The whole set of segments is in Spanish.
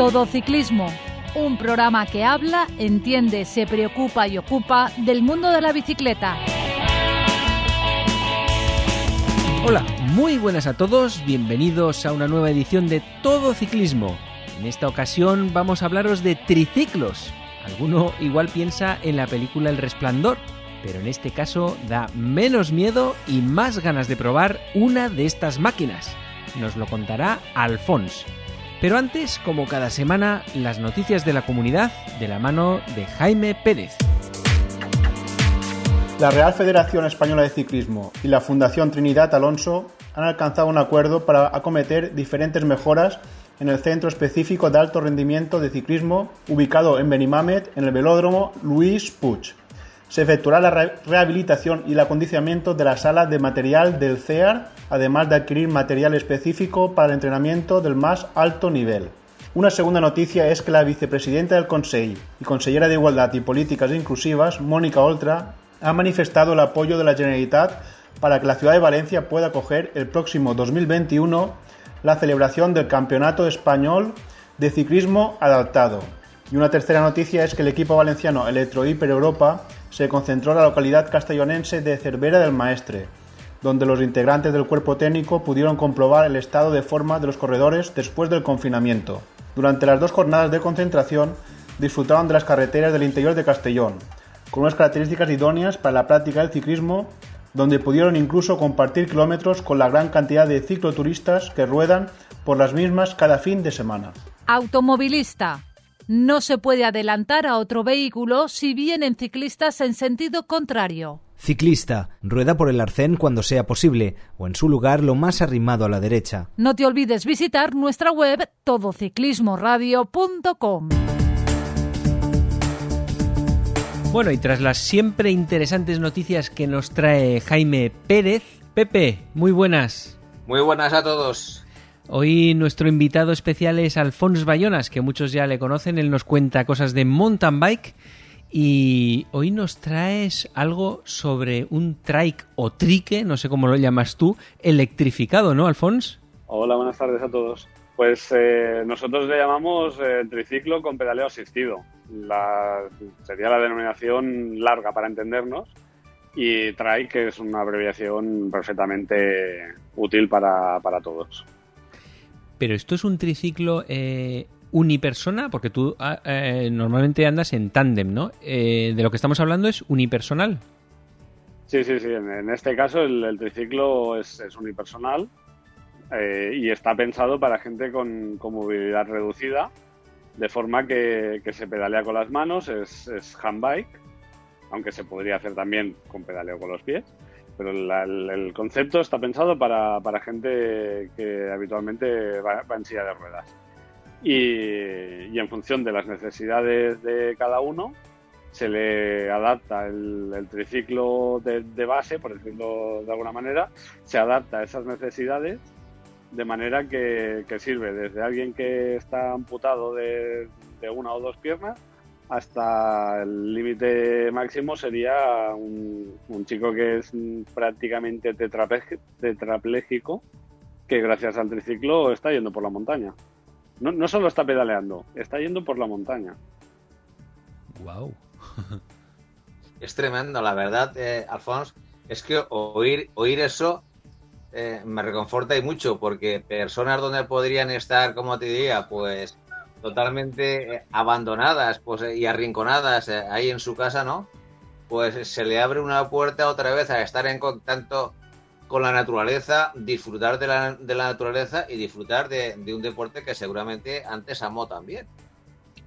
Todo Ciclismo, un programa que habla, entiende, se preocupa y ocupa del mundo de la bicicleta. Hola, muy buenas a todos, bienvenidos a una nueva edición de Todo Ciclismo. En esta ocasión vamos a hablaros de triciclos. Alguno igual piensa en la película El Resplandor, pero en este caso da menos miedo y más ganas de probar una de estas máquinas. Nos lo contará Alfons. Pero antes, como cada semana, las noticias de la comunidad de la mano de Jaime Pérez. La Real Federación Española de Ciclismo y la Fundación Trinidad Alonso han alcanzado un acuerdo para acometer diferentes mejoras en el Centro Específico de Alto Rendimiento de Ciclismo ubicado en Benimamet, en el velódromo Luis Puig. Se efectuará la rehabilitación y el acondicionamiento de la sala de material del CEAR, además de adquirir material específico para el entrenamiento del más alto nivel. Una segunda noticia es que la vicepresidenta del Consejo y consellera de Igualdad y Políticas Inclusivas, Mónica Oltra, ha manifestado el apoyo de la Generalitat para que la ciudad de Valencia pueda acoger el próximo 2021 la celebración del Campeonato Español de Ciclismo Adaptado. Y una tercera noticia es que el equipo valenciano Electro Hiper Europa se concentró en la localidad castellonense de Cervera del Maestre, donde los integrantes del cuerpo técnico pudieron comprobar el estado de forma de los corredores después del confinamiento. Durante las dos jornadas de concentración disfrutaron de las carreteras del interior de Castellón, con unas características idóneas para la práctica del ciclismo, donde pudieron incluso compartir kilómetros con la gran cantidad de cicloturistas que ruedan por las mismas cada fin de semana. Automovilista no se puede adelantar a otro vehículo si vienen ciclistas en sentido contrario. Ciclista, rueda por el arcén cuando sea posible o en su lugar lo más arrimado a la derecha. No te olvides visitar nuestra web todociclismoradio.com. Bueno, y tras las siempre interesantes noticias que nos trae Jaime Pérez, Pepe, muy buenas. Muy buenas a todos. Hoy nuestro invitado especial es Alfons Bayonas, que muchos ya le conocen. Él nos cuenta cosas de mountain bike y hoy nos traes algo sobre un trike o trique, no sé cómo lo llamas tú, electrificado, ¿no, Alfons? Hola, buenas tardes a todos. Pues eh, nosotros le llamamos eh, triciclo con pedaleo asistido. La, sería la denominación larga para entendernos. Y trike es una abreviación perfectamente útil para, para todos. Pero esto es un triciclo eh, unipersona, porque tú ah, eh, normalmente andas en tándem, ¿no? Eh, de lo que estamos hablando es unipersonal. Sí, sí, sí. En, este caso el, triciclo es, unipersonal y está pensado para gente con, movilidad reducida, de forma que, se pedalea con las manos, es, es handbike, aunque se podría hacer también con pedaleo con los pies pero el, concepto está pensado para, gente que habitualmente va, en silla de ruedas. Y, en función de las necesidades de cada uno, se le adapta el, triciclo de, base, por decirlo de alguna manera, se adapta a esas necesidades de manera que, sirve desde alguien que está amputado de una o dos piernas hasta el límite máximo sería un, chico que es prácticamente tetrapléjico, que gracias al triciclo está yendo por la montaña. No, no solo está pedaleando, está yendo por la montaña. Wow. es tremendo, la verdad, eh, Alfonso. Es que oír, oír eso eh, me reconforta y mucho, porque personas donde podrían estar, como te diría, pues totalmente eh, abandonadas pues, y arrinconadas eh, ahí en su casa, ¿no? Pues se le abre una puerta otra vez a estar en contacto con la naturaleza, disfrutar de la, de la naturaleza y disfrutar de, un deporte que seguramente antes amó también.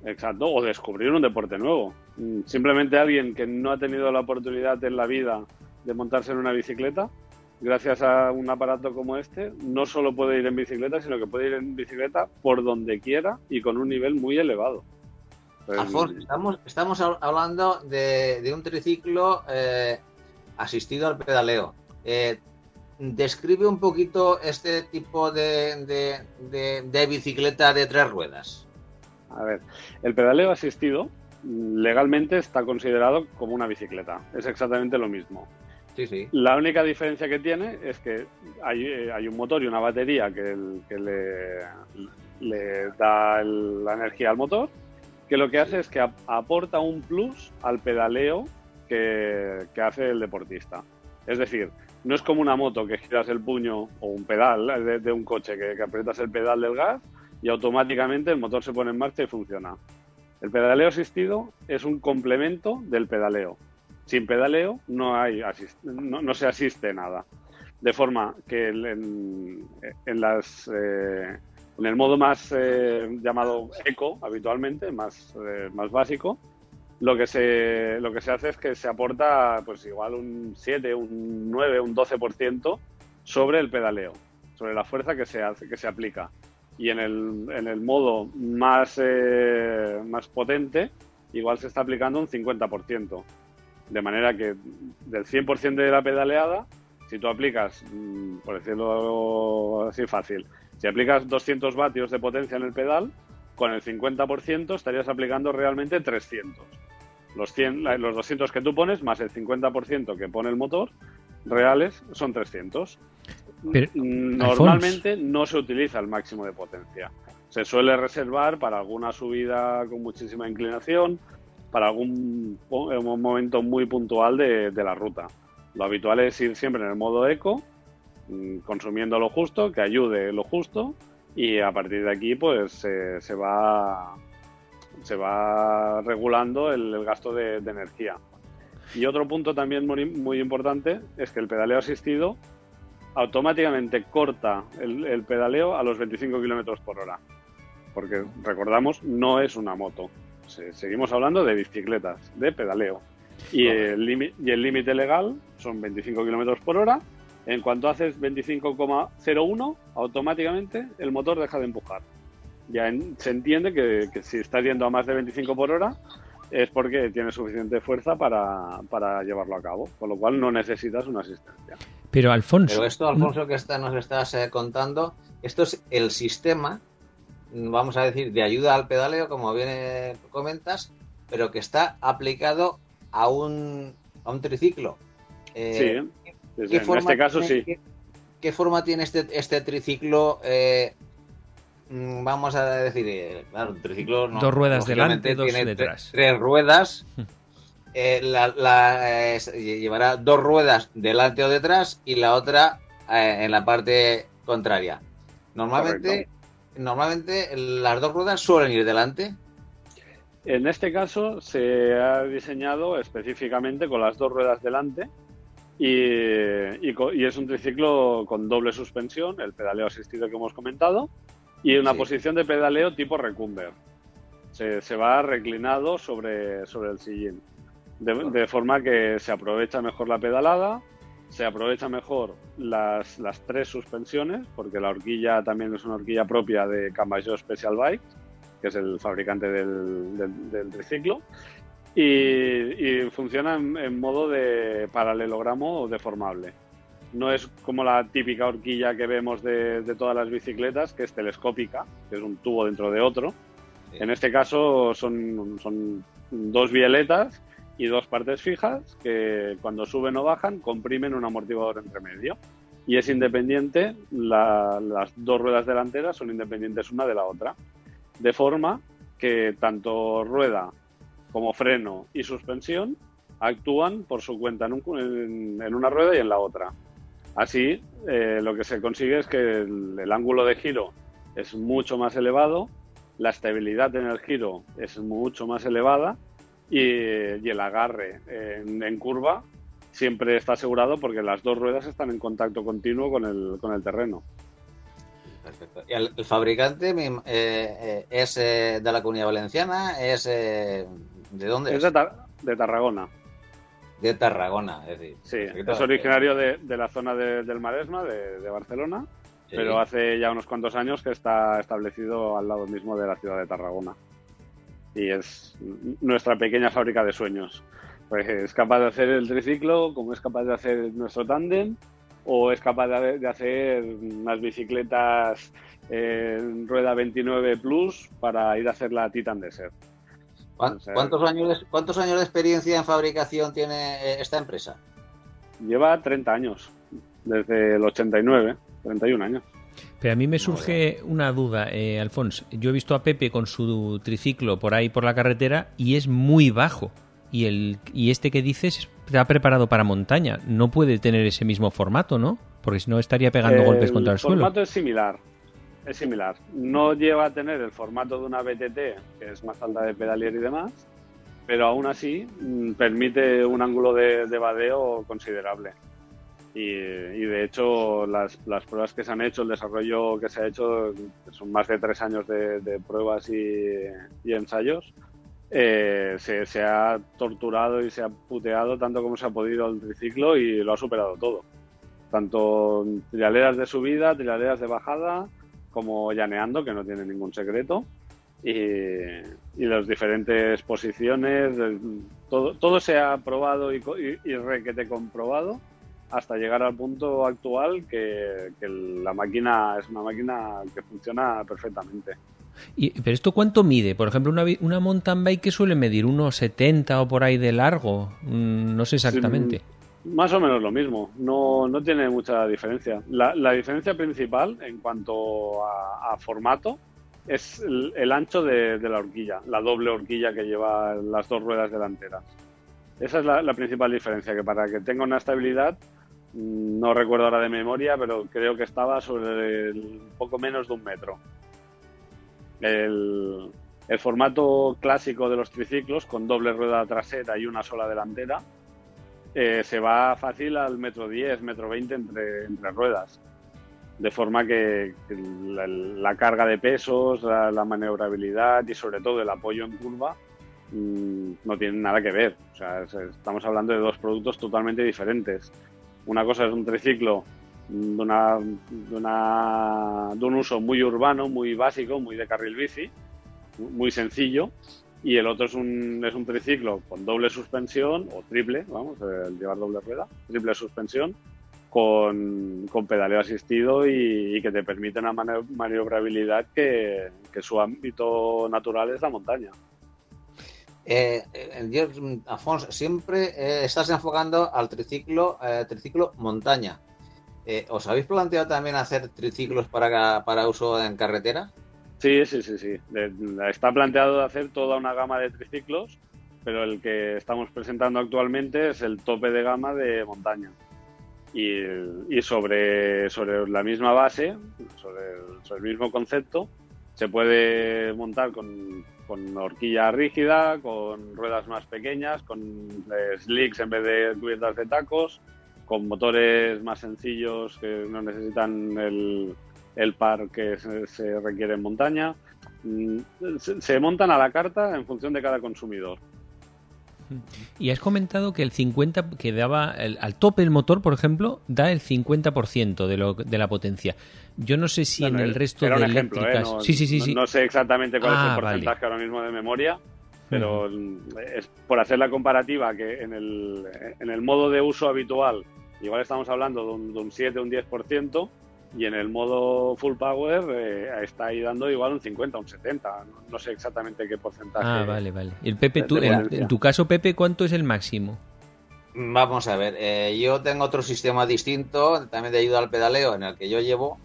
Exacto, o descubrir un deporte nuevo. Mm, simplemente alguien que no ha tenido la oportunidad en la vida de montarse en una bicicleta, gracias a un aparato como este, no solo puede ir en bicicleta, sino que puede ir en bicicleta por donde quiera y con un nivel muy elevado. Pues, Alfonso, estamos, estamos hablando de, un triciclo eh, asistido al pedaleo. Eh, describe un poquito este tipo de, de, bicicleta de tres ruedas. A ver, el pedaleo asistido legalmente está considerado como una bicicleta. Es exactamente lo mismo La única diferencia que tiene es que hay, eh, un motor y una batería que, le, da la energía al motor, que lo que hace es que aporta un plus al pedaleo que, hace el deportista. Es decir, no es como una moto que giras el puño o un pedal de, un coche que, que, aprietas el pedal del gas y automáticamente el motor se pone en marcha y funciona. El pedaleo asistido es un complemento del pedaleo. Sin pedaleo no, hay no, se asiste nada. De forma que en, las, eh, en el modo más eh, llamado eco habitualmente, más, eh, más básico, lo que se lo que se hace es que se aporta pues igual un 7, un 9, un 12% sobre el pedaleo, sobre la fuerza que se hace, que se aplica. Y en el, en el modo más, eh, más potente, igual se está aplicando un 50%. De manera que del 100% de la pedaleada, si tú aplicas, mm, por decirlo así fácil, si aplicas 200 vatios de potencia en el pedal, con el 50% estarías aplicando realmente 300 los, 100, los 200 que tú pones más el 50% que pone el motor, reales son 300. Normalmente no se utiliza el máximo de potencia. Se suele reservar para alguna subida con muchísima inclinación, para algún momento muy puntual de, la ruta. Lo habitual es ir siempre en el modo eco, mm, consumiendo lo justo, que ayude lo justo, y a partir de aquí pues se va se va regulando el, gasto de, energía. Y otro punto también muy, importante es que el pedaleo asistido automáticamente corta el, pedaleo a los 25 kilómetros por hora. Porque recordamos, no es una moto. Seguimos hablando de bicicletas, de pedaleo. Y el límite legal son 25 kilómetros por hora. En cuanto haces 25,01, automáticamente el motor deja de empujar ya se entiende que, si estás yendo a más de 25 por hora es porque tienes suficiente fuerza para, llevarlo a cabo, con lo cual no necesitas una asistencia. Pero Alfonso... Pero esto, Alfonso, que está, nos estás eh, contando, esto es el sistema, vamos a decir, de ayuda al pedaleo, como bien eh, comentas, pero que está aplicado a un, a un triciclo. Eh, sí, en este caso sí. Qué, forma tiene este, este triciclo Mm, vamos a decir, eh, claro, un triciclo dos ruedas delante, dos detrás. Tres ruedas. Eh, la, llevará dos ruedas delante o detrás y la otra eh, en la parte contraria. Normalmente, normalmente las dos ruedas suelen ir delante. En este caso se ha diseñado específicamente con las dos ruedas delante y, y es un triciclo con doble suspensión, el pedaleo asistido que hemos comentado, y una posición de pedaleo tipo recumber. Se, se va reclinado sobre, sobre el sillín. De, forma que se aprovecha mejor la pedalada, se aprovecha mejor las, las, tres suspensiones, porque la horquilla también es una horquilla propia de Camayo Special Bike, que es el fabricante del, del, triciclo, y, funciona en, en, modo de paralelogramo o deformable no es como la típica horquilla que vemos de, todas las bicicletas, que es telescópica, que es un tubo dentro de otro. En este caso son, son dos violetas y dos partes fijas que cuando suben o bajan comprimen un amortiguador entre medio. Y es independiente, las dos ruedas delanteras son independientes una de la otra. De forma que tanto rueda como freno y suspensión actúan por su cuenta en una rueda y en la otra. Así, eh, lo que se consigue es que el, ángulo de giro es mucho más elevado, la estabilidad en el giro es mucho más elevada y, el agarre en, curva siempre está asegurado porque las dos ruedas están en contacto continuo con el, con el terreno. Perfecto. ¿Y el, fabricante eh, eh, es de la Comunidad Valenciana? ¿Es de dónde? Es, de Tarragona de Tarragona, es decir. Sí, es originario de, la zona del Maresma, de, Barcelona, pero hace ya unos cuantos años que está establecido al lado mismo de la ciudad de Tarragona. Y es nuestra pequeña fábrica de sueños. Pues es capaz de hacer el triciclo, como es capaz de hacer nuestro tándem, o es capaz de, hacer unas bicicletas en rueda 29 Plus para ir a hacer la Titan Desert. ¿Cuántos años, de, ¿Cuántos años de experiencia en fabricación tiene eh, esta empresa? Lleva 30 años, desde el 89, 31 años. Pero a mí me surge una duda, eh, Alfonso. Yo he visto a Pepe con su triciclo por ahí por la carretera y es muy bajo. Y, el, y este que dices está preparado para montaña. No puede tener ese mismo formato, ¿no? Porque si no estaría pegando golpes contra el suelo. El formato es similar. Es similar. No lleva a tener el formato de una BTT, que es más alta de pedalier y demás, pero aún así mm, permite un ángulo de, de vadeo considerable. Y, de hecho las, las, pruebas que se han hecho, el desarrollo que se ha hecho, son más de tres años de, pruebas y, ensayos, eh, se, se, ha torturado y se ha puteado tanto como se ha podido el triciclo y lo ha superado todo. Tanto trialeras de subida, trialeras de bajada, como llaneando, que no tiene ningún secreto. Y, y las diferentes posiciones, todo, todo se ha probado y, y, y requete comprobado hasta llegar al punto actual que, la máquina es una máquina que funciona perfectamente. Y, ¿Pero esto cuánto mide? Por ejemplo, una, una mountain bike que suele medir unos 70 o por ahí de largo. Mm, no sé exactamente. más o menos lo mismo. No, no tiene mucha diferencia. La, la diferencia principal en cuanto a, formato es el, ancho de, de, la horquilla, la doble horquilla que lleva las dos ruedas delanteras. Esa es la, la principal diferencia, que para que tenga una estabilidad no recuerdo ahora de memoria, pero creo que estaba sobre poco menos de un metro. El, formato clásico de los triciclos, con doble rueda trasera y una sola delantera, eh, se va fácil al metro 10, metro 20 entre, entre ruedas. De forma que, la, carga de pesos, la, maniobrabilidad y sobre todo el apoyo en curva mm, no tienen nada que ver. O sea, estamos hablando de dos productos totalmente diferentes. Una cosa es un triciclo de, una, de, una, de un uso muy urbano, muy básico, muy de carril bici, muy sencillo, y el otro es un, es un triciclo con doble suspensión, o triple, vamos, el llevar doble rueda, triple suspensión, con, con pedaleo asistido y, que te permite una maniobrabilidad que, que su ámbito natural es la montaña. Eh, eh Afonso, siempre eh, estás enfocando al triciclo, eh, triciclo montaña. ¿Os habéis planteado también hacer triciclos para, para uso en carretera? Sí, sí, sí, sí. Está planteado hacer toda una gama de triciclos, pero el que estamos presentando actualmente es el tope de gama de montaña. Y, sobre, sobre la misma base, sobre el mismo concepto, se puede montar con con horquilla rígida, con ruedas más pequeñas, con eh, slicks en vez de cubiertas de tacos, con motores más sencillos que no necesitan el, el par que se, requiere en montaña. Mm, se montan a la carta en función de cada consumidor. Y has comentado que el 50 que daba al tope el motor, por ejemplo, da el 50% de, lo, de la potencia. Yo no sé si en el resto de eléctricas. ¿eh? No, sí, sí, sí, no, sé exactamente cuál es el ah, porcentaje ahora mismo de memoria, pero es por hacer la comparativa que en el, en el modo de uso habitual, igual estamos hablando de un, de un 7 o un 10%, y en el modo full power eh, está ahí dando igual un 50, un 70, no, sé exactamente qué porcentaje. Ah, vale, vale. El Pepe, tú, en, tu caso, Pepe, ¿cuánto es el máximo? Vamos a ver, eh, yo tengo otro sistema distinto, también de ayuda al pedaleo, en el que yo llevo,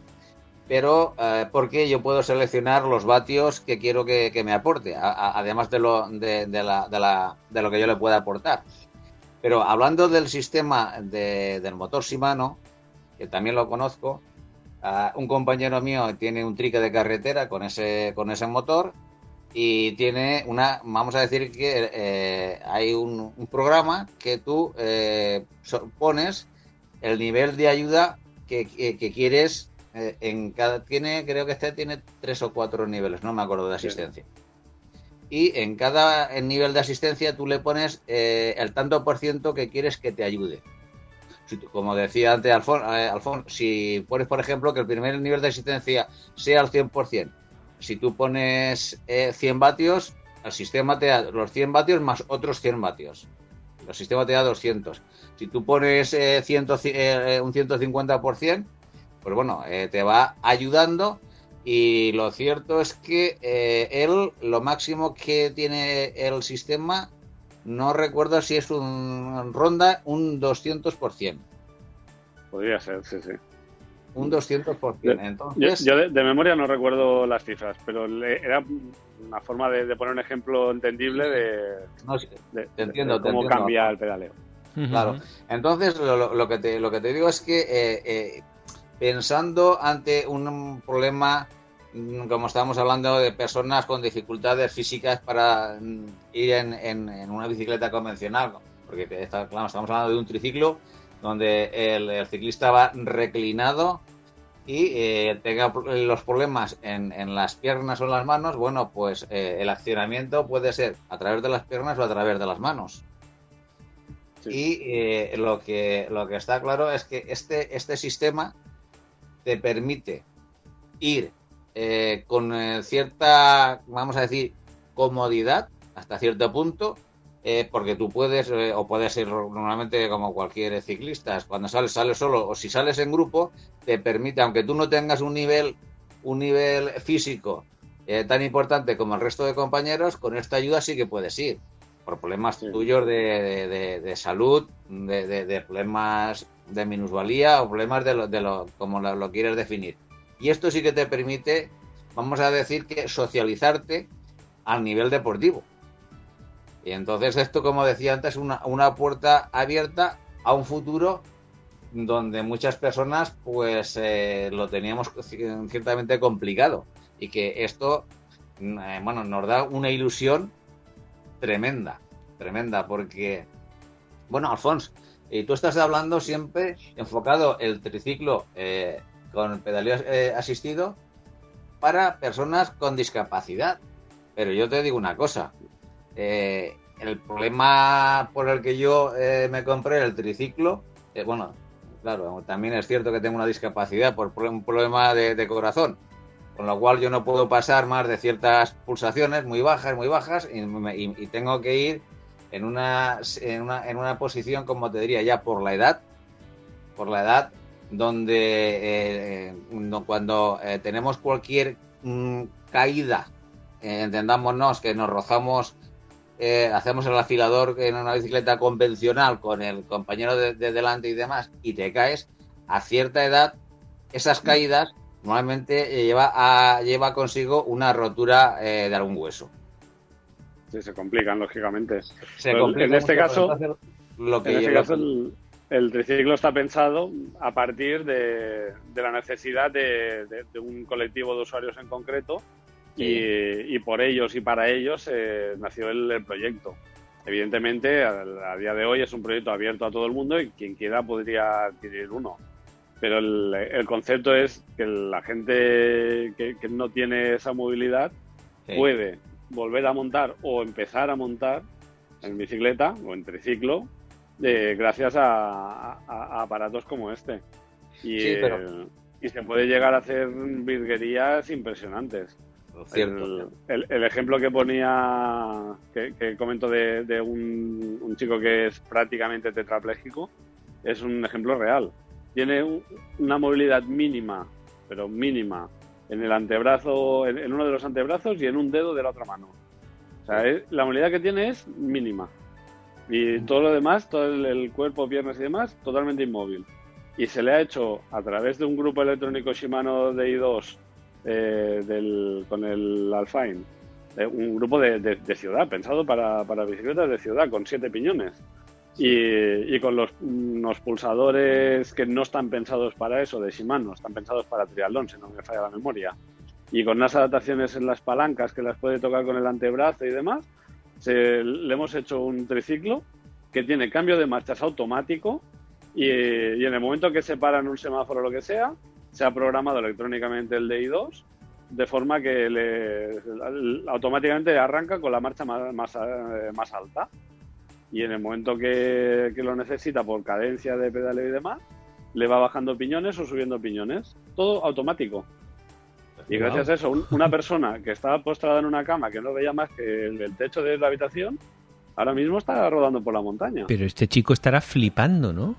pero eh, porque yo puedo seleccionar los vatios que quiero que, me aporte, además de lo, de, la, de, la, de lo que yo le pueda aportar. Pero hablando del sistema del motor Shimano, que también lo conozco, un compañero mío tiene un trique de carretera con ese, con ese motor y tiene una, vamos a decir que eh, hay un, programa que tú eh, pones el nivel de ayuda que, quieres eh, en cada, tiene, creo que este tiene tres o cuatro niveles, no me acuerdo de asistencia. Y en cada nivel de asistencia tú le pones el tanto por ciento que quieres que te ayude como decía antes Alfonso, eh, si pones, por ejemplo, que el primer nivel de asistencia sea al 100%, si tú pones 100 eh, vatios, el sistema te da los 100 vatios más otros 100 vatios. El sistema te da 200. Si tú pones eh, un 150%, pues bueno, te va ayudando y lo cierto es que él, lo máximo que tiene el sistema no recuerdo si es un ronda un 200%. Podría ser, sí, sí. Un 200%. Entonces, yo, de, memoria no recuerdo las cifras, pero era una forma de, poner un ejemplo entendible de, entiendo, cómo cambia el pedaleo. Claro. Entonces, lo, que te, lo que te digo es que eh, eh, pensando ante un problema, como estábamos hablando, de personas con dificultades físicas para mm, ir en, en, una bicicleta convencional, porque claro, estamos hablando de un triciclo donde el, ciclista va reclinado y eh, tenga los problemas en, en, las piernas o en las manos, bueno, pues eh, el accionamiento puede ser a través de las piernas o a través de las manos. Y eh, lo, que, lo que está claro es que este, este sistema te permite ir con cierta, vamos a decir, comodidad hasta cierto punto, eh, porque tú puedes, eh, o puedes ir normalmente como cualquier ciclista, cuando sales, sales solo, o si sales en grupo, te permite, aunque tú no tengas un nivel, un nivel físico eh, tan importante como el resto de compañeros, con esta ayuda sí que puedes ir, por problemas tuyos de, de, salud, de, problemas de minusvalía o problemas de lo, de lo como lo, lo quieres definir. Y esto sí que te permite, vamos a decir que socializarte al nivel deportivo. Y entonces esto, como decía antes, es una, una puerta abierta a un futuro donde muchas personas pues eh, lo teníamos ciertamente complicado y que esto mm, eh, bueno nos da una ilusión tremenda tremenda porque bueno Alfonso y tú estás hablando siempre enfocado el triciclo eh, con pedaleo asistido para personas con discapacidad. Pero yo te digo una cosa eh, el problema por el que yo eh, me compré el triciclo, eh, bueno, claro, también es cierto que tengo una discapacidad por un problema de, corazón, con lo cual yo no puedo pasar más de ciertas pulsaciones muy bajas, muy bajas, y, tengo que ir en una, en una, en una posición, como te diría, ya por la edad, por la edad, donde cuando tenemos cualquier mm, caída, entendámonos que nos rozamos eh, hacemos el afilador en una bicicleta convencional con el compañero de, delante y demás, y te caes, a cierta edad, esas caídas normalmente lleva, a, lleva consigo una rotura eh, de algún hueso. Sí, se complican, lógicamente. en este caso, lo que en este caso el, triciclo está pensado a partir de, la necesidad de, un colectivo de usuarios en concreto y, por ellos y para ellos eh, nació el, proyecto. Evidentemente, a, día de hoy es un proyecto abierto a todo el mundo y quien quiera podría adquirir uno. Pero el, concepto es que la gente que, no tiene esa movilidad puede volver a montar o empezar a montar en bicicleta o en triciclo eh, gracias a, aparatos como este. Y, y se puede llegar a hacer virguerías impresionantes. El, ejemplo que ponía, que, comento de, un, chico que es prácticamente tetrapléjico, es un ejemplo real. Tiene una movilidad mínima, pero mínima, en el antebrazo, en, uno de los antebrazos y en un dedo de la otra mano. O sea, la movilidad que tiene es mínima. Y todo lo demás, todo el, cuerpo, piernas y demás, totalmente inmóvil. Y se le ha hecho a través de un grupo electrónico Shimano DI2 eh, del, con el Alfine. Eh, un grupo de, ciudad, pensado para, para, bicicletas de ciudad, con siete piñones. Y, con los, unos pulsadores que no están pensados para eso, de Shimano, están pensados para triatlón, si no me falla la memoria. Y con unas adaptaciones en las palancas que las puede tocar con el antebrazo y demás, le hemos hecho un triciclo que tiene cambio de marchas automático y, en el momento que se para en un semáforo o lo que sea, se ha programado electrónicamente el DI2 de forma que le, automáticamente arranca con la marcha más, más, eh, más, alta. Y en el momento que, lo necesita por cadencia de pedaleo y demás, le va bajando piñones o subiendo piñones. Todo automático. Y gracias a eso, una persona que estaba postrada en una cama que no veía más que el, techo de la habitación, ahora mismo está rodando por la montaña. Pero este chico estará flipando, ¿no?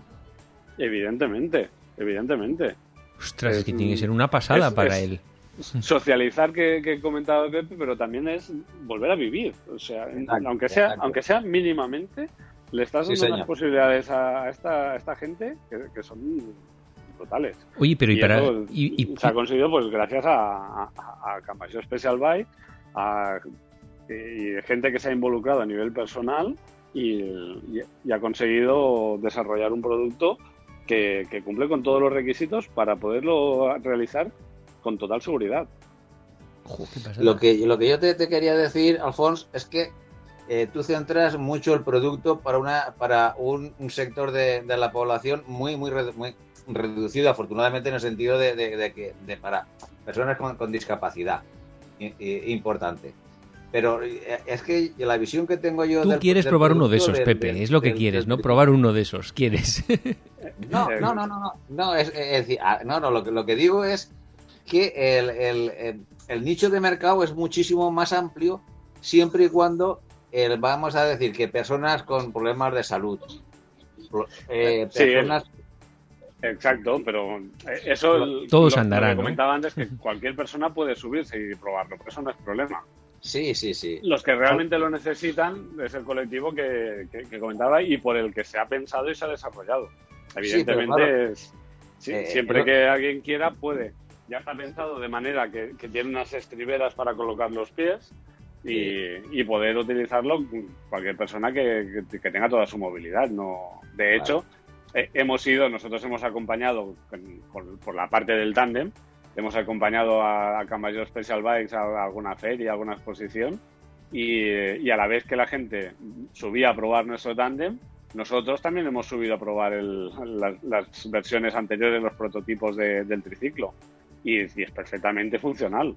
Evidentemente, evidentemente. Ostras, es, que tiene que ser una pasada para él. socializar que, que comentaba Pepe, pero también es volver a vivir. O sea, aunque sea, aunque sea mínimamente, le estás dando unas posibilidades a esta, esta gente que, son totales. Oye, pero y, para. y, se ha conseguido, pues, gracias a, a, a Special Buy, a, y gente que se ha involucrado a nivel personal y, ha conseguido desarrollar un producto que, cumple con todos los requisitos para poderlo realizar con total seguridad. lo, que, lo que yo te, quería decir, Alfonso, es que eh, tú centras mucho el producto para una para un, sector de, la población muy, muy, muy reducido, afortunadamente, en el sentido de, que de para personas con, discapacidad importante. Pero eh, es que la visión que tengo yo. Tú quieres probar uno de esos, Pepe, es lo que quieres, ¿no? Probar uno de esos, quieres. No, no, no, no, no. no es, decir, ah, no, no, lo que, lo que digo es que el, el, el, nicho de mercado es muchísimo más amplio siempre y cuando vamos a decir que personas con problemas de salud, eh, personas Exacto, pero eh, eso todos andarán. Lo comentaba antes que cualquier persona puede subirse y probarlo, pero eso no es problema. Sí, sí, sí. Los que realmente lo necesitan es el colectivo que, comentaba y por el que se ha pensado y se ha desarrollado. Evidentemente, eh, siempre que alguien quiera puede. Ya está pensado de manera que, tiene unas estriberas para colocar los pies y, poder utilizarlo cualquier persona que, tenga toda su movilidad. No, de hecho, eh, hemos ido, nosotros hemos acompañado por, la parte del tándem hemos acompañado a, a Camayo Special Bikes a, alguna feria, a alguna exposición, y, a la vez que la gente subía a probar nuestro tándem, nosotros también hemos subido a probar las, versiones anteriores, los prototipos del triciclo, y, es perfectamente funcional.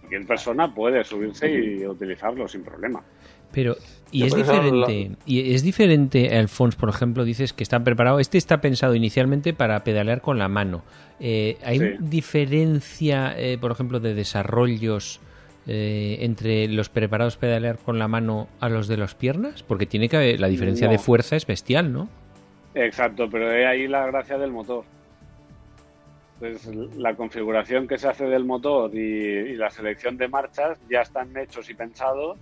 Cualquier persona puede subirse y utilizarlo sin problema. Pero, y es diferente, y es diferente, Alfonso, por ejemplo, dices que está preparado, este está pensado inicialmente para pedalear con la mano. Eh, ¿Hay diferencia, eh, por ejemplo, de desarrollos eh, entre los preparados pedalear con la mano a los de las piernas? Porque tiene que la diferencia de fuerza es bestial, ¿no? Exacto, pero es ahí la gracia del motor. Entonces, la configuración que se hace del motor y, la selección de marchas ya están hechos y pensados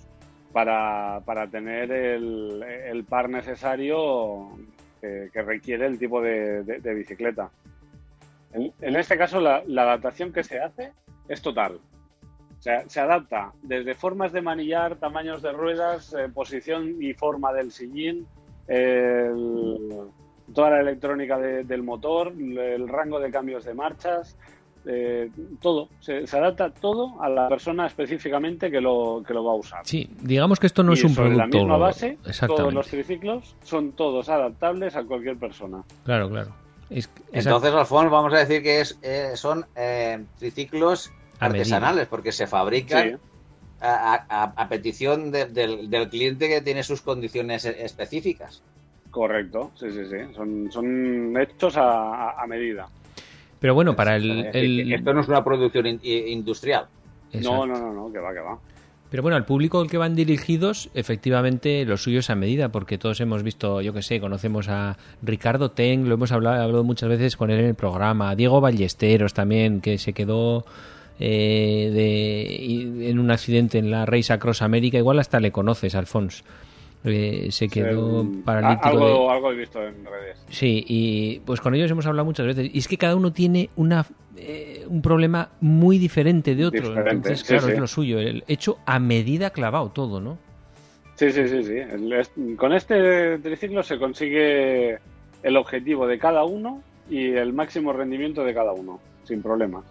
para, tener el, par necesario que, requiere el tipo de bicicleta. En, este caso, la, adaptación que se hace es total. O sea, se adapta desde formas de manillar, tamaños de ruedas, eh, posición y forma del sillín, toda la electrónica del motor, el rango de cambios de marchas, eh, todo. Se, adapta todo a la persona específicamente que lo, que lo va a usar. Sí, digamos que esto no es un producto. la misma base, todos los triciclos son todos adaptables a cualquier persona. Claro, claro. Entonces, Alfonso, vamos a decir que es, eh, son eh, triciclos artesanales, porque se fabrican a, petición del, cliente que tiene sus condiciones e, específicas. Correcto, sí, sí, sí. Son, son hechos a, medida. Pero bueno, para el, Esto no es una producción industrial. No, no, no, no, que va, que va. Pero bueno, al público al que van dirigidos, efectivamente, lo suyo es a medida, porque todos hemos visto, yo que sé, conocemos a Ricardo Ten, lo hemos hablado, hablado muchas veces con él en el programa, Diego Ballesteros también, que se quedó eh, de, en un accidente en la Race Across América, igual hasta le conoces, Alfonso. Eh, se quedó paralítico. Algo, algo he visto en redes. Sí, y pues con ellos hemos hablado muchas veces. Y es que cada uno tiene una eh, un problema muy diferente de otro. Entonces, claro, es lo suyo. El hecho a medida clavado todo, ¿no? Sí, sí, sí, sí. Con este triciclo se consigue el objetivo de cada uno y el máximo rendimiento de cada uno, sin problema.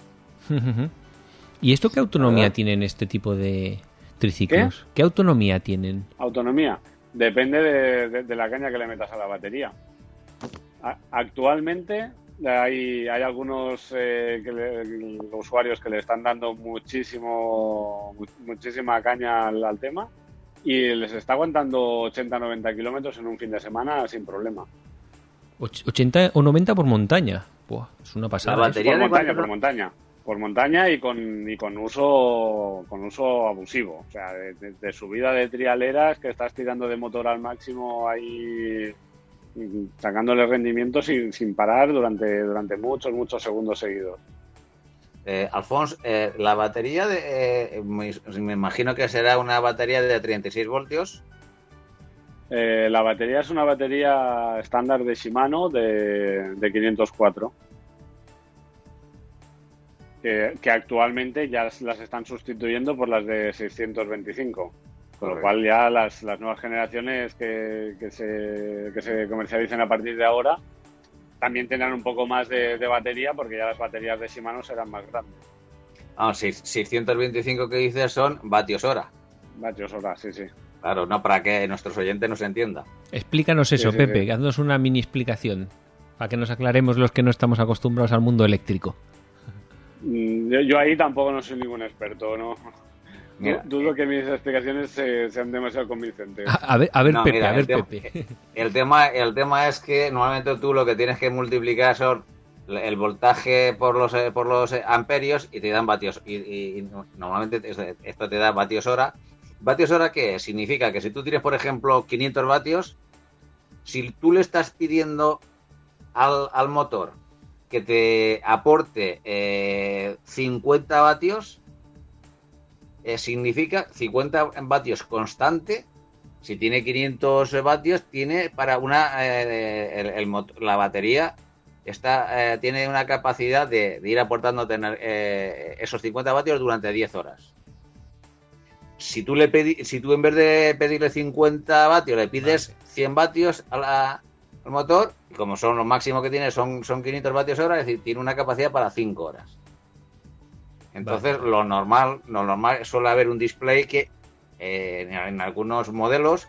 ¿Y esto qué autonomía tienen este tipo de triciclos? ¿Qué, autonomía tienen? Autonomía. Depende de, la caña que le metas a la batería. actualmente hay, hay algunos eh, usuarios que le están dando muchísimo, muchísima caña al, tema y les está aguantando 80-90 kilómetros en un fin de semana sin problema. 80 o 90 por montaña. es una pasada. La batería por montaña, por montaña. Por montaña y con, y con uso con uso abusivo. O sea, de, de subida de trialeras que estás tirando de motor al máximo ahí sacándole rendimiento sin, sin parar durante, durante muchos, muchos segundos seguidos. Eh, Alfonso, eh, la batería, de, eh, me, me imagino que será una batería de 36 voltios. Eh, la batería es una batería estándar de Shimano de, de 504. Que, que actualmente ya las están sustituyendo por las de 625. Con lo cual ya las, las nuevas generaciones que, que se, que se comercialicen a partir de ahora también tendrán un poco más de, de batería porque ya las baterías de Shimano serán más grandes. Ah, seis- 625 que dices son vatios hora. Vatios hora, sí, sí. Claro, no para que nuestros oyentes nos entiendan. Explícanos eso, sí, Pepe, sí. haznos una mini explicación para que nos aclaremos los que no estamos acostumbrados al mundo eléctrico. Mm, Yo, yo ahí tampoco no soy ningún experto, ¿no? Mira, Dudo que mis explicaciones sean demasiado convincentes. A, ver, a ver No, Pepe, mira, a ver, el tema- Pepe. El tema, el tema es que normalmente tú lo que tienes que multiplicar son el voltaje por los eh, por los eh, amperios y te dan vatios y, y- y normalmente es- esto te da vatios hora. Vatios hora qué es? significa que si tú tienes por ejemplo 500 vatios, si tú le estás pidiendo al, al motor que te aporte eh, 50 vatios, eh, significa 50 vatios constante si tiene 500 vatios, tiene para una eh, el- el la batería está eh, tiene una capacidad de, de ir aportando tener eh, esos 50 vatios durante 10 horas. Si tú le si tú en vez de pedirle 50 vatios le pides 100 vatios a la- al motor, y como son los máximos que tiene son, son 500 vatios hora, es decir, tiene una capacidad para 5 horas. Entonces, lo normal, lo normal suele haber un display que eh, en, en algunos modelos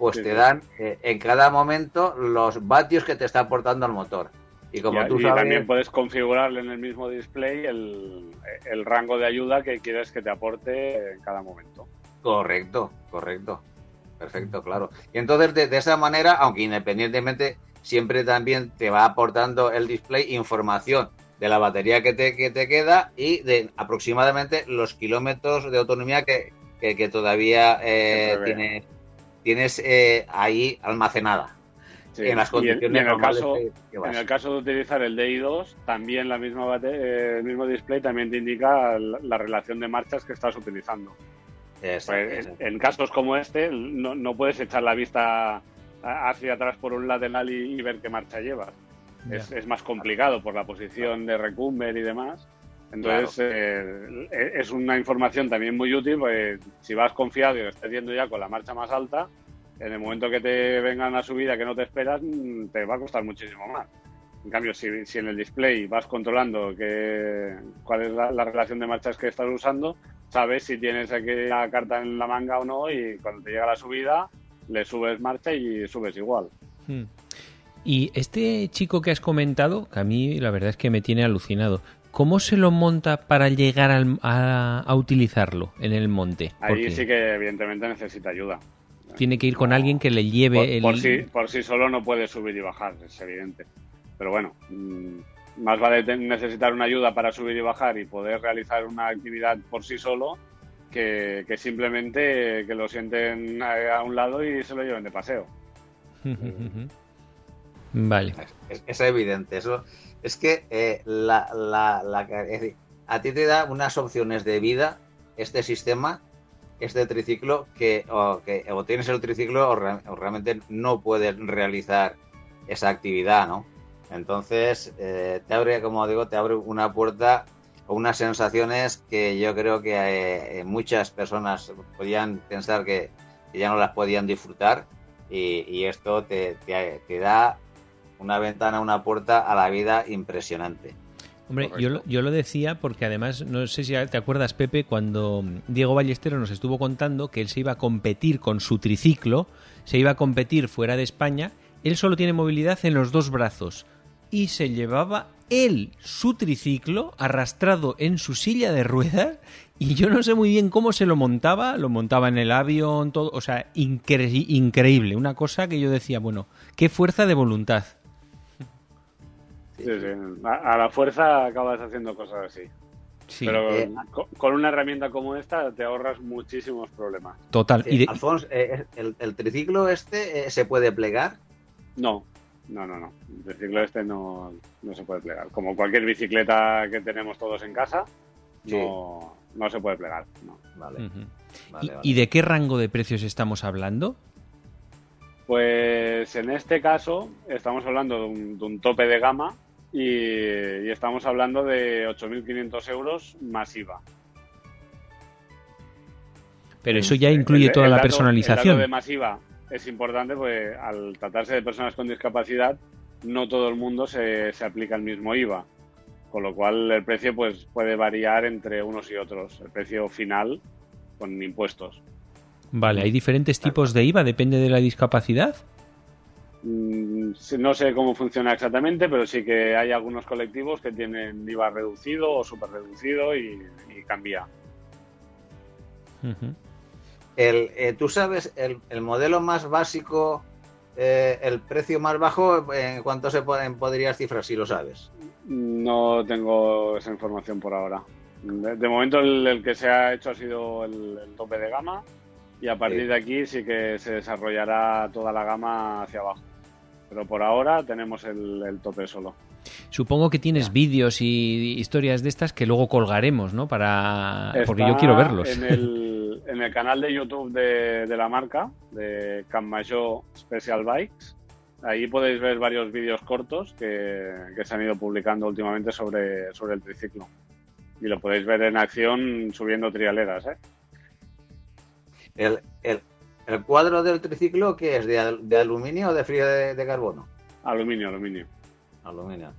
pues Sí, te dan eh, en cada momento los vatios que te está aportando el motor. Y como y, tú y sabes, también puedes configurarle en el mismo display el, el rango de ayuda que quieres que te aporte en cada momento. correcto, correcto, perfecto, claro. Y entonces de, de esa manera, aunque independientemente siempre también te va aportando el display información de la batería que te, que te queda y de aproximadamente los kilómetros de autonomía que, que, que todavía eh, tienes, tienes eh, ahí almacenada. Sí. En las Y en- condiciones y en, el caso, en el caso de utilizar el DI2, también la misma bate- eh, el mismo display también te indica la, la relación de marchas que estás utilizando. Pues, en casos como este, no, no puedes echar la vista a- hacia atrás por un lateral y, y ver qué marcha llevas. Es, es más complicado por la posición de recumber y demás. Entonces, eh, e- es una información también muy útil, porque si vas confiado y lo estés yendo ya con la marcha más alta, en el momento que te venga una subida que no te esperas, mm, te va a costar muchísimo más. En cambio, si, si en el display vas controlando que, cuál es la, la relación de marchas que estás usando, sabes si tienes aquí la carta en la manga o no y cuando te llega la subida, le subes marcha y subes igual. Hmm. Y este chico que has comentado, que a mí la verdad es que me tiene alucinado. ¿Cómo se lo monta para llegar al- a, a utilizarlo en el monte? Ahí sí que evidentemente necesita ayuda. tiene que ir con alguien que le lleve Por, el... por sí, por sí solo no puede subir y bajar, es evidente. Pero bueno, mm, más vale necesitar una ayuda para subir y bajar y poder realizar una actividad por sí solo que, que simplemente que lo sienten a, a un lado y se lo lleven de paseo. Vale. Es, es evidente, eso es que eh, la, la- la- es decir, a ti te da unas opciones de vida este sistema, este triciclo, que o, que o tienes el triciclo o, re- o realmente no puedes realizar esa actividad, ¿no? Entonces, eh, te abre, como digo, te abre una puerta o unas sensaciones que yo creo que eh, muchas personas podían pensar que, que ya no las podían disfrutar y, y esto te, te- te da una ventana, una puerta a la vida impresionante. Hombre, yo, lo- yo lo decía porque además, no sé si te acuerdas, Pepe, cuando Diego Ballesteros nos estuvo contando que él se iba a competir con su triciclo, se iba a competir fuera de España, él solo tiene movilidad en los dos brazos y se llevaba él su triciclo arrastrado en su silla de ruedas y yo no sé muy bien cómo se lo montaba, lo montaba en el avión, todo, o sea, incre- increíble, una cosa que yo decía, bueno, qué fuerza de voluntad. Sí, sí. A, a la fuerza acabas haciendo cosas así. Sí, Pero Eh, co- con una herramienta como esta te ahorras muchísimos problemas. total. Sí, Y de- Alfonso, eh, el, el triciclo este eh, se puede plegar. No, no, no, no. El triciclo este no, se puede plegar. Como cualquier bicicleta que tenemos todos en casa, no, no se puede plegar. Vale. ¿Y, de qué rango de precios estamos hablando? Pues en este caso estamos hablando de un, tope de gama y, estamos hablando de 8.500 euros masiva. Pero eso ya incluye toda la personalización. El de masiva es importante porque al tratarse de personas con discapacidad no todo el mundo se, se aplica el mismo IVA con lo cual el precio pues puede variar entre unos y otros, el precio final con impuestos. Vale, ¿hay diferentes tipos de IVA? ¿Depende de la discapacidad? Mm, no sé cómo funciona exactamente, pero sí que hay algunos colectivos que tienen IVA reducido o súper reducido y, cambia. El, eh, ¿Tú sabes el, el, modelo más básico, eh, el precio más bajo, en cuánto se pueden, podrías cifrar, si lo sabes? No tengo esa información por ahora. De, momento el, que se ha hecho ha sido el, tope de gama y a partir de aquí sí que se desarrollará toda la gama hacia abajo. Pero por ahora tenemos el, tope solo. Supongo que tienes vídeos y historias de estas que luego colgaremos, ¿no? Para porque yo quiero verlos. En el, en el canal de YouTube de, de la marca, de Cammayo Special Bikes, Ahí podéis ver varios vídeos cortos que, se han ido publicando últimamente sobre, sobre el triciclo. Y lo podéis ver en acción subiendo trialeras. ¿eh? El, cuadro del triciclo qué es? ¿De, aluminio o de frío de, carbono? Aluminio, aluminio. Aluminio.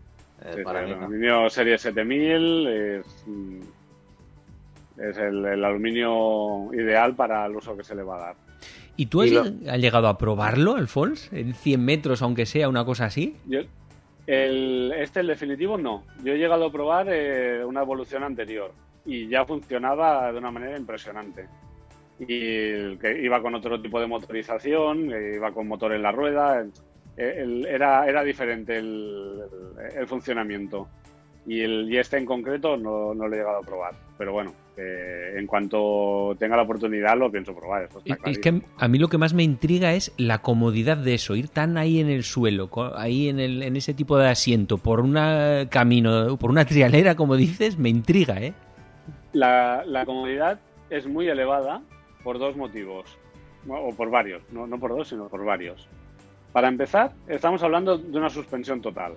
Eh, aluminio serie 7000 es, mm, es el aluminio ideal para el uso que se le va a dar. ¿Y tú has, llegado a probarlo, Alfons? ¿En 100 metros, aunque sea una cosa así? el, este, el definitivo, no. Yo he llegado a probar eh, una evolución anterior y ya funcionaba de una manera impresionante. Y que iba con otro tipo de motorización, iba con motor en la rueda, era, era diferente el, funcionamiento. Y, el, y este en concreto no, no lo he llegado a probar. Pero bueno, en cuanto tenga la oportunidad lo pienso probar. es que a mí lo que más me intriga es la comodidad de eso, ir tan ahí en el suelo, ahí en, el, en ese tipo de asiento, por un camino, por una trialera, como dices, me intriga, ¿eh? La, comodidad es muy elevada por dos motivos, o por varios, no, no por dos, sino por varios. Para empezar, estamos hablando de una suspensión total,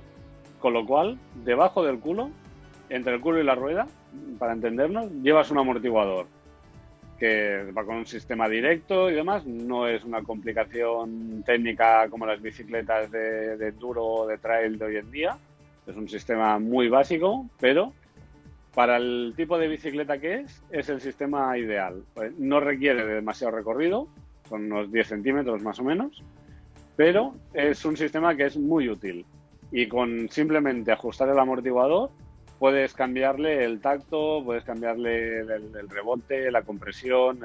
con lo cual, debajo del culo, entre el culo y la rueda, para entendernos, llevas un amortiguador que va con un sistema directo y demás. No es una complicación técnica como las bicicletas de, de duro o de trail de hoy en día. Es un sistema muy básico, pero para el tipo de bicicleta que es, es el sistema ideal. Pues no requiere de demasiado recorrido, son unos 10 centímetros más o menos, pero es un sistema que es muy útil. Y con simplemente ajustar el amortiguador, puedes cambiarle el tacto, puedes cambiarle el, rebote, la compresión,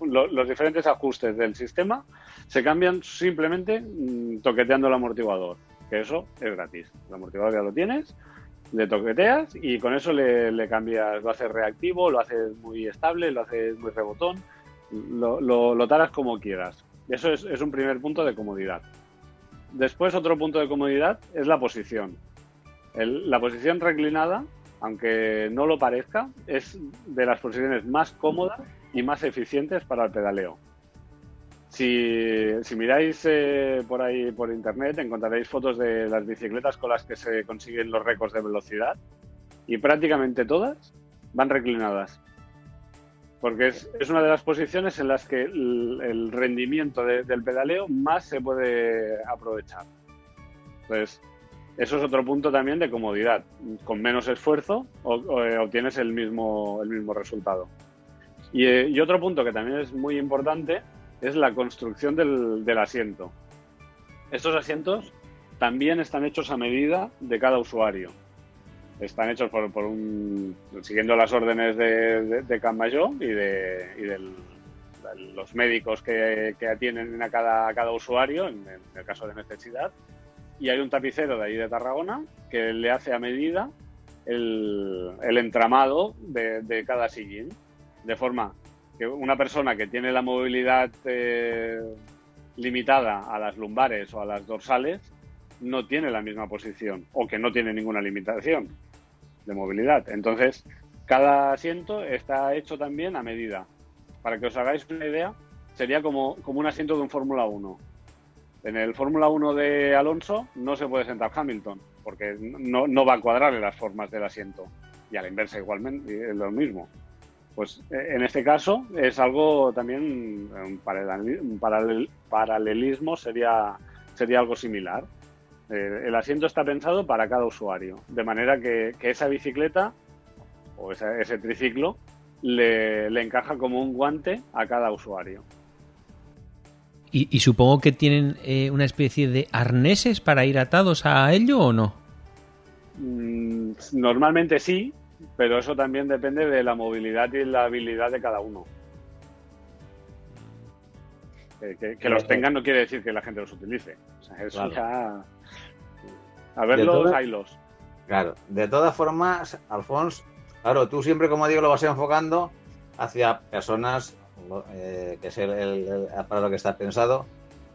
los diferentes ajustes del sistema se cambian simplemente mm, toqueteando el amortiguador, que eso es gratis. El amortiguador ya lo tienes, le toqueteas y con eso le, cambias, lo haces reactivo, lo haces muy estable, lo haces muy rebotón, lo, lo, taras como quieras. Eso es, es un primer punto de comodidad. Después otro punto de comodidad es la posición la posición reclinada, aunque no lo parezca, es de las posiciones más cómodas y más eficientes para el pedaleo. Si, miráis eh, por ahí por internet, encontraréis fotos de las bicicletas con las que se consiguen los récords de velocidad y prácticamente todas van reclinadas. Porque es, una de las posiciones en las que el, rendimiento del pedaleo más se puede aprovechar. Entonces, eso es otro punto también de comodidad. Con menos esfuerzo eh, obtienes el mismo, el mismo resultado. Eh, y, otro punto que también es muy importante es la construcción del, asiento. Estos asientos también están hechos a medida de cada usuario. Están hechos por, un, siguiendo las órdenes de, de, y de, los médicos que, atienden a cada, cada usuario en el caso de necesidad y hay un tapicero de ahí de Tarragona que le hace a medida el, entramado de, cada sillín, de forma que una persona que tiene la movilidad eh, limitada a las lumbares o a las dorsales no tiene la misma posición o que no tiene ninguna limitación de movilidad. Entonces, cada asiento está hecho también a medida. Para que os hagáis una idea, sería como, como un asiento de un Fórmula 1. En el Fórmula 1 de Alonso no se puede sentar Hamilton, porque no, va a cuadrarle las formas del asiento. Y a la inversa igualmente es lo mismo. Pues eh, en este caso es algo también, un paralelismo sería, sería algo similar. Eh, el asiento está pensado para cada usuario, de manera que, esa bicicleta o ese triciclo le, encaja como un guante a cada usuario. Y, supongo que tienen eh, una especie de arneses para ir atados a ello o no? Mm, normalmente sí, pero eso también depende de la movilidad y la habilidad de cada uno. Que, los tengan no quiere decir que la gente los utilice. O sea, eso ya. A verlos, haylos. Claro, de todas formas, Alfonso, claro, tú siempre, como digo, lo vas enfocando hacia personas, eh, que es el, para lo que está pensado,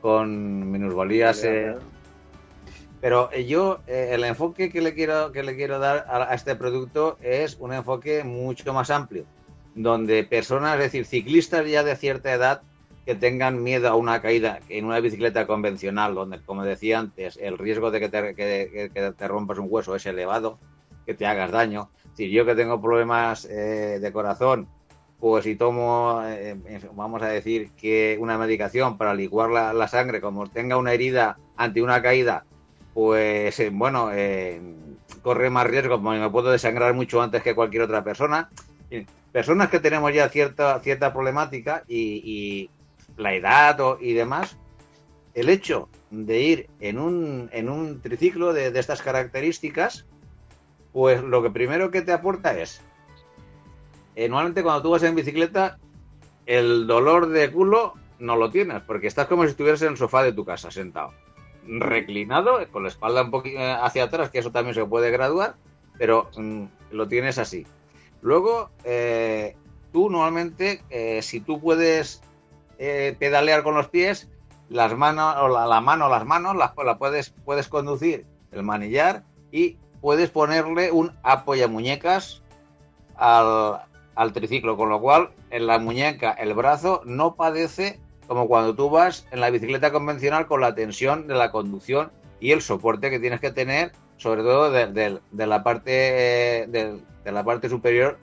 con minusvalías. Eh, pero eh, yo, eh, el enfoque que le quiero, que le quiero dar a, este producto es un enfoque mucho más amplio, donde personas, es decir, ciclistas ya de cierta edad que tengan miedo a una caída en una bicicleta convencional, donde, como decía antes, el riesgo de que te, que, te rompas un hueso es elevado, que te hagas daño. Si yo que tengo problemas eh, de corazón, pues si tomo, vamos a decir, que una medicación para licuar la, sangre, como tenga una herida ante una caída, pues eh, bueno, eh, corre más riesgo, me puedo desangrar mucho antes que cualquier otra persona. Personas que tenemos ya cierta, cierta problemática y, la edad y demás, el hecho de ir en un, en un triciclo de, estas características, pues lo que primero que te aporta es, eh, normalmente cuando tú vas en bicicleta, el dolor de culo no lo tienes, porque estás como si estuvieras en el sofá de tu casa sentado reclinado, con la espalda un poquito eh, hacia atrás, que eso también se puede graduar, pero mm, lo tienes así. Luego, eh, tú normalmente, si tú puedes pedalear con los pies, las manos, o la, mano, las manos, las, la puedes, puedes conducir el manillar y puedes ponerle un apoyamuñecas al, al triciclo, con lo cual en la muñeca el brazo no padece como cuando tú vas en la bicicleta convencional con la tensión de la conducción y el soporte que tienes que tener, sobre todo de, la, parte, de, la parte superior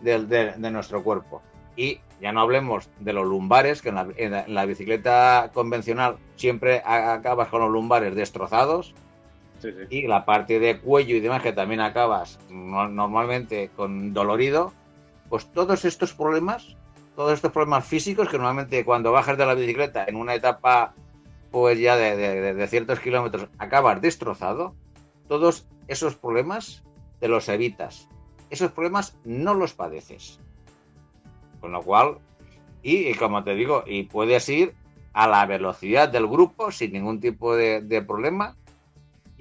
de, nuestro cuerpo. Y ya no hablemos de los lumbares, que en la, bicicleta convencional siempre acabas con los lumbares destrozados. Y la parte de cuello y demás, que también acabas normalmente con dolorido. Pues todos estos problemas todos estos problemas físicos que normalmente cuando bajas de la bicicleta en una etapa pues ya de, ciertos kilómetros acabas destrozado, todos esos problemas te los evitas. Esos problemas no los padeces. Con lo cual, y, como te digo, y puedes ir a la velocidad del grupo sin ningún tipo de, problema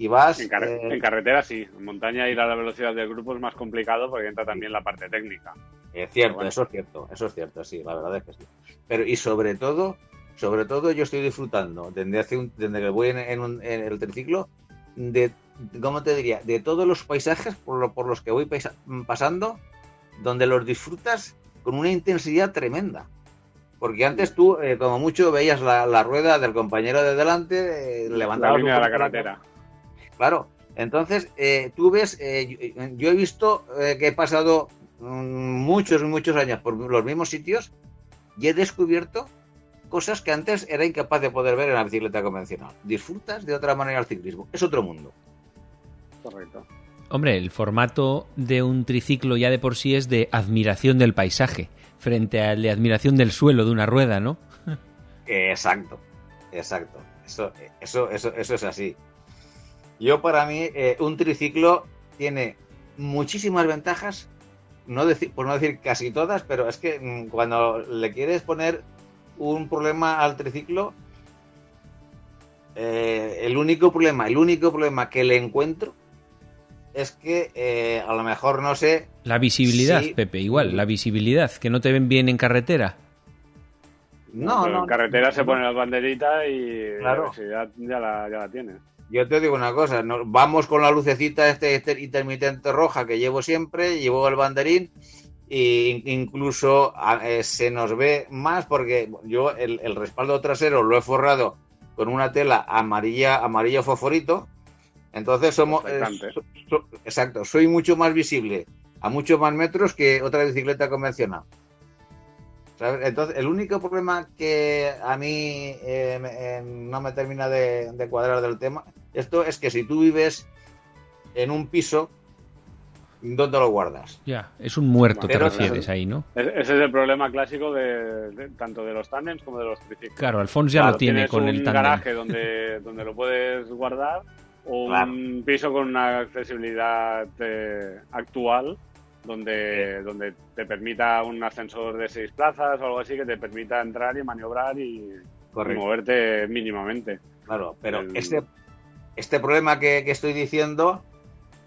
y vas... En, eh, en, carretera sí, en montaña ir a la velocidad del grupo es más complicado porque entra también la parte técnica. Es cierto, eso es cierto, eso es cierto, sí, la verdad es que sí. Pero y sobre todo, sobre todo yo estoy disfrutando desde hace un, desde que voy en, el triciclo de, ¿cómo te diría? De todos los paisajes por, por los que voy pasando, donde los disfrutas con una intensidad tremenda. Porque antes tú, eh, como mucho, veías la, rueda del compañero de delante, eh, levantaba la, la carretera. Claro, entonces eh, tú ves, yo he visto que he pasado muchos, muchos años por los mismos sitios y he descubierto cosas que antes era incapaz de poder ver en la bicicleta convencional. Disfrutas de otra manera el ciclismo. Es otro mundo. Correcto. Hombre, el formato de un triciclo ya de por sí es de admiración del paisaje, frente al de admiración del suelo de una rueda, ¿no? Exacto, exacto. Eso, eso, eso, eso es así. Yo para mí, eh, un triciclo tiene muchísimas ventajas no decir, por no decir casi todas, pero es que mm, cuando le quieres poner un problema al triciclo, eh, el único problema, el único problema que le encuentro es que eh, a lo mejor no sé. La visibilidad, Pepe, igual, la visibilidad, que no te ven bien en carretera. No, no. En carretera se pone las banderitas y la visibilidad ya la, ya la tienes. Yo te digo una cosa, vamos con la lucecita este, este, intermitente roja que llevo siempre, llevo el banderín e incluso eh, se nos ve más porque yo el, respaldo trasero lo he forrado con una tela amarilla, amarillo fosforito, entonces somos, eh, exacto, soy mucho más visible a muchos más metros que otra bicicleta convencional. Entonces, el único problema que a mí eh, no me termina de, cuadrar del tema, esto es que si tú vives en un piso, ¿dónde lo guardas? Ya, es un muerto, te refieres ahí, ¿no? Ese es el problema clásico de, tanto de los tandems como de los triciclos. Claro, Alfonso ya lo tiene con el tándem. un garaje donde, donde lo puedes guardar o un piso con una accesibilidad eh, actual donde, donde te permita un ascensor de seis plazas o algo así que te permita entrar y maniobrar y, moverte mínimamente. Claro, pero este, este problema que, estoy diciendo,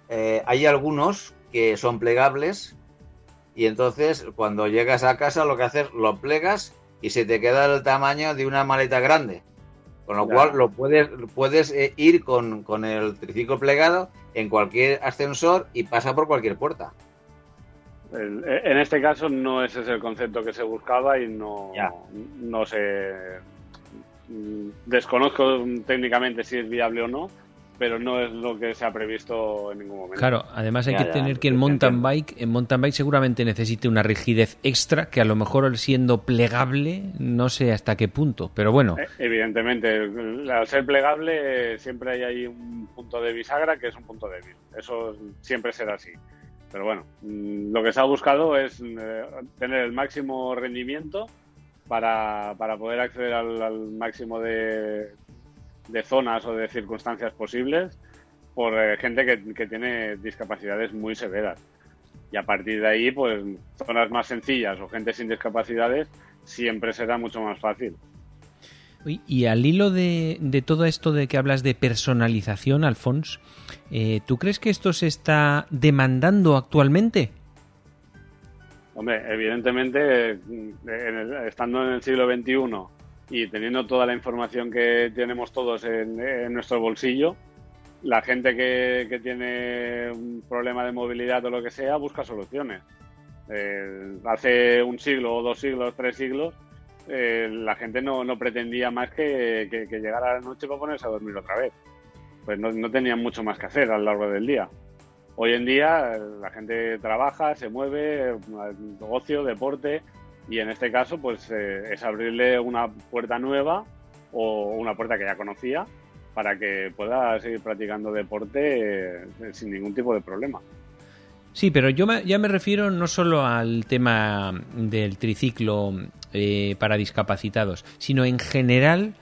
eh, hay algunos que son plegables y entonces cuando llegas a casa lo que haces, lo plegas y se te queda el tamaño de una maleta grande. Con lo cual lo puedes, puedes eh, ir con, con el triciclo plegado en cualquier ascensor y pasa por cualquier puerta en este caso no ese es el concepto que se buscaba y no, no sé. Desconozco técnicamente si es viable o no, pero no es lo que se ha previsto en ningún momento. Claro, además hay que tener que en mountain bike, en mountain bike seguramente necesite una rigidez extra que a lo mejor siendo plegable no sé hasta qué punto, pero bueno. Eh, evidentemente, al ser plegable siempre hay ahí un punto de bisagra que es un punto débil. Eso siempre será así. Pero bueno, mm, lo que se ha buscado es eh, tener el máximo rendimiento para, poder acceder al, máximo de, zonas o de circunstancias posibles por eh, gente que, que, tiene discapacidades muy severas. Y a partir de ahí, pues zonas más sencillas o gente sin discapacidades siempre será mucho más fácil. Y al hilo de, de, todo esto de que hablas de personalización, Alfons, eh, ¿tú crees que esto se está demandando actualmente? Hombre, evidentemente, estando en el siglo XXI y teniendo toda la información que tenemos todos en, nuestro bolsillo, la gente que, tiene un problema de movilidad o lo que sea busca soluciones. Eh, hace un siglo o dos siglos, tres siglos, eh, la gente no, pretendía más que, que, llegara a la noche para ponerse a dormir otra vez. Pues no, no tenían mucho más que hacer a lo largo del día. Hoy en día eh, la gente trabaja, se mueve, negocio, deporte, y en este caso pues eh, es abrirle una puerta nueva o una puerta que ya conocía para que pueda seguir practicando deporte sin ningún tipo de problema. Sí, pero yo ya me refiero no solo al tema del triciclo eh, para discapacitados, sino en general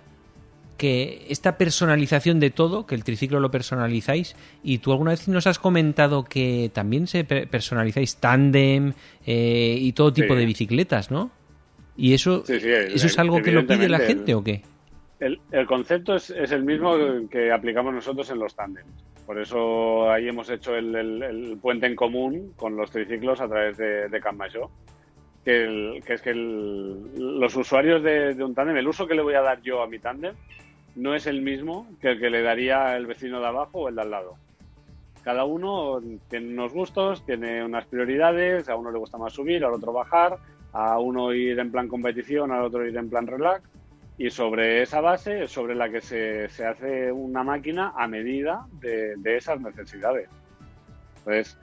que esta personalización de todo, que el triciclo lo personalizáis, y tú alguna vez nos has comentado que también se personalizáis tándem eh, y todo tipo de bicicletas, ¿no? ¿Y eso, eso es algo que lo pide la gente o qué? El, concepto es, el mismo que aplicamos nosotros en los tándems. Por eso ahí hemos hecho el, puente en común con los triciclos a través de, de Que, es que los usuarios de, un tándem, el uso que le voy a dar yo a mi tándem no es el mismo que el que le daría el vecino de abajo o el de al lado. Cada uno tiene unos gustos, tiene unas prioridades, a uno le gusta más subir, al otro bajar, a uno ir en plan competición, al otro ir en plan relax y sobre esa base es sobre la que se, se hace una máquina a medida de, esas necesidades. Entonces,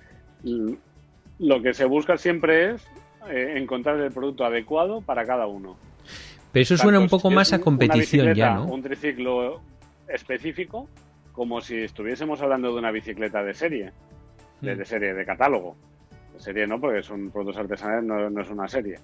lo que se busca siempre es eh, encontrar el producto adecuado para cada uno. Pero eso suena un poco más a competición ya, ¿no? Un triciclo específico, como si estuviésemos hablando de una bicicleta de serie, de, hmm. serie, de catálogo. De serie no, porque son productos artesanales, no es una serie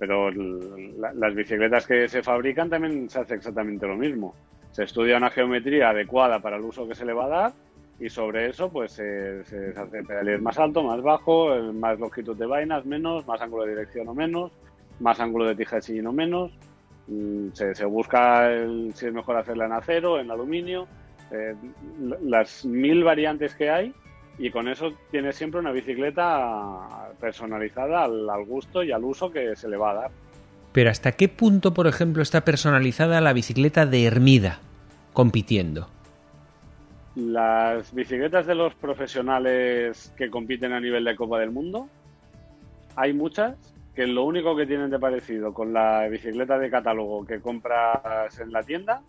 pero las bicicletas que se fabrican también se hace exactamente lo mismo. Se estudia una geometría adecuada para el uso que se le va a dar y sobre eso pues se, hace pedales más alto, más bajo, más longitud de vainas, menos, más ángulo de dirección o menos, más ángulo de tija de o menos. Mm, se, busca si es mejor hacerla en acero, en aluminio. Eh, las mil variantes que hay y con eso tienes siempre una bicicleta personalizada al, gusto y al uso que se le va a dar. Pero ¿hasta qué punto, por ejemplo, está personalizada la bicicleta de Hermida compitiendo? las bicicletas de los profesionales que compiten a nivel de Copa del Mundo, hay muchas que lo único que tienen de parecido con la bicicleta de catálogo que compras en la tienda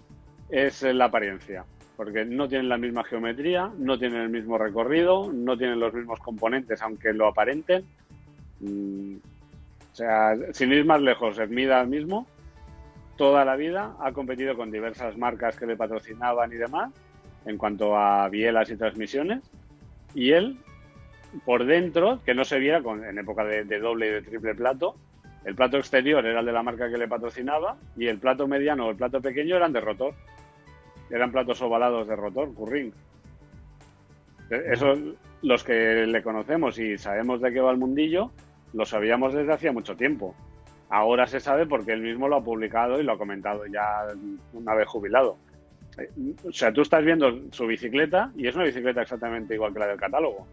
es la apariencia, porque no tienen la misma geometría, no tienen el mismo recorrido, no tienen los mismos componentes, aunque lo aparenten. Mm, o sea, sin ir más lejos, Ermida mismo, toda la vida ha competido con diversas marcas que le patrocinaban y demás, en cuanto a bielas y transmisiones, y él, por dentro, que no se viera con, en época de, doble y de triple plato, el plato exterior era el de la marca que le patrocinaba y el plato mediano o el plato pequeño eran de rotor. Eran platos ovalados de rotor, curring. Eso, los que le conocemos y sabemos de qué va el mundillo, lo sabíamos desde hacía mucho tiempo. Ahora se sabe porque él mismo lo ha publicado y lo ha comentado ya una vez jubilado. Eh, o sea, tú estás viendo su bicicleta y es una bicicleta exactamente igual que la del catálogo.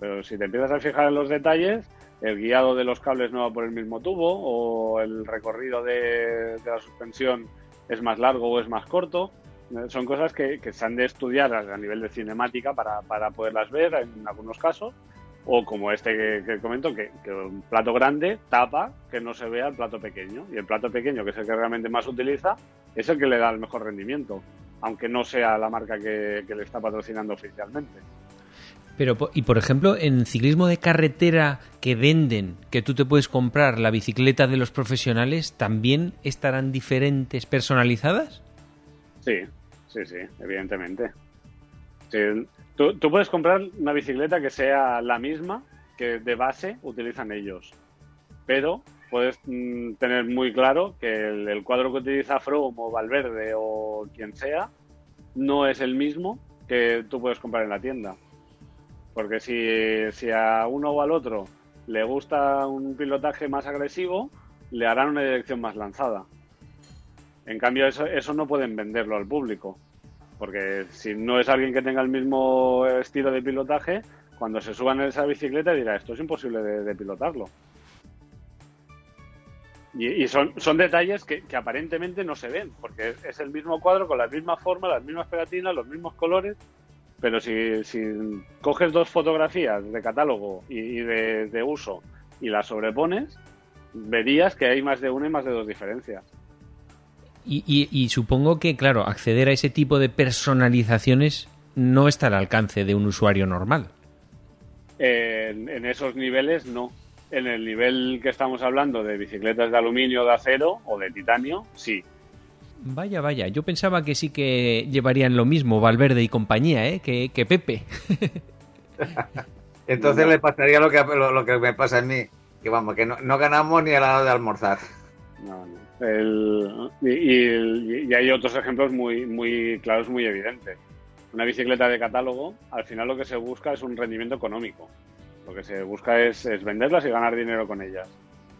Pero si te empiezas a fijar en los detalles, el guiado de los cables no va por el mismo tubo o el recorrido de, la suspensión es más largo o es más corto. Eh, son cosas que, se han de estudiar a nivel de cinemática para, para poderlas ver en algunos casos o como este que, comento, que, un plato grande tapa que no se vea el plato pequeño. Y el plato pequeño, que es el que realmente más utiliza, es el que le da el mejor rendimiento, aunque no sea la marca que, le está patrocinando oficialmente. Pero, y por ejemplo, en ciclismo de carretera que venden, que tú te puedes comprar la bicicleta de los profesionales, ¿también estarán diferentes, personalizadas? Sí, sí, sí, evidentemente. Tú, puedes comprar una bicicleta que sea la misma que de base utilizan ellos, pero puedes mm, tener muy claro que el, cuadro que utiliza Froome o Valverde o quien sea no es el mismo que tú puedes comprar en la tienda. Porque si, a uno o al otro le gusta un pilotaje más agresivo, le harán una dirección más lanzada. En cambio, eso, eso no pueden venderlo al público. Porque si no es alguien que tenga el mismo estilo de pilotaje, cuando se suban en esa bicicleta dirá, esto es imposible de, pilotarlo. Y, son, son detalles que, aparentemente no se ven, porque es, el mismo cuadro con la misma forma, las mismas pegatinas, los mismos colores, pero si, coges dos fotografías de catálogo y, de, de, uso y las sobrepones, verías que hay más de una y más de dos diferencias. Y, supongo que, claro, acceder a ese tipo de personalizaciones no está al alcance de un usuario normal. en, esos niveles no. En el nivel que estamos hablando de bicicletas de aluminio, de acero o de titanio, sí. Vaya, vaya, yo pensaba que sí que llevarían lo mismo Valverde y compañía, ¿eh? Que, Pepe. Entonces le pasaría lo que, lo, que me pasa a mí, que vamos, que no, no ganamos ni a la hora de almorzar. No, no y, hay otros ejemplos muy, muy claros, muy evidentes. Una bicicleta de catálogo, al final lo que se busca es un rendimiento económico. Lo que se busca es, venderlas y ganar dinero con ellas.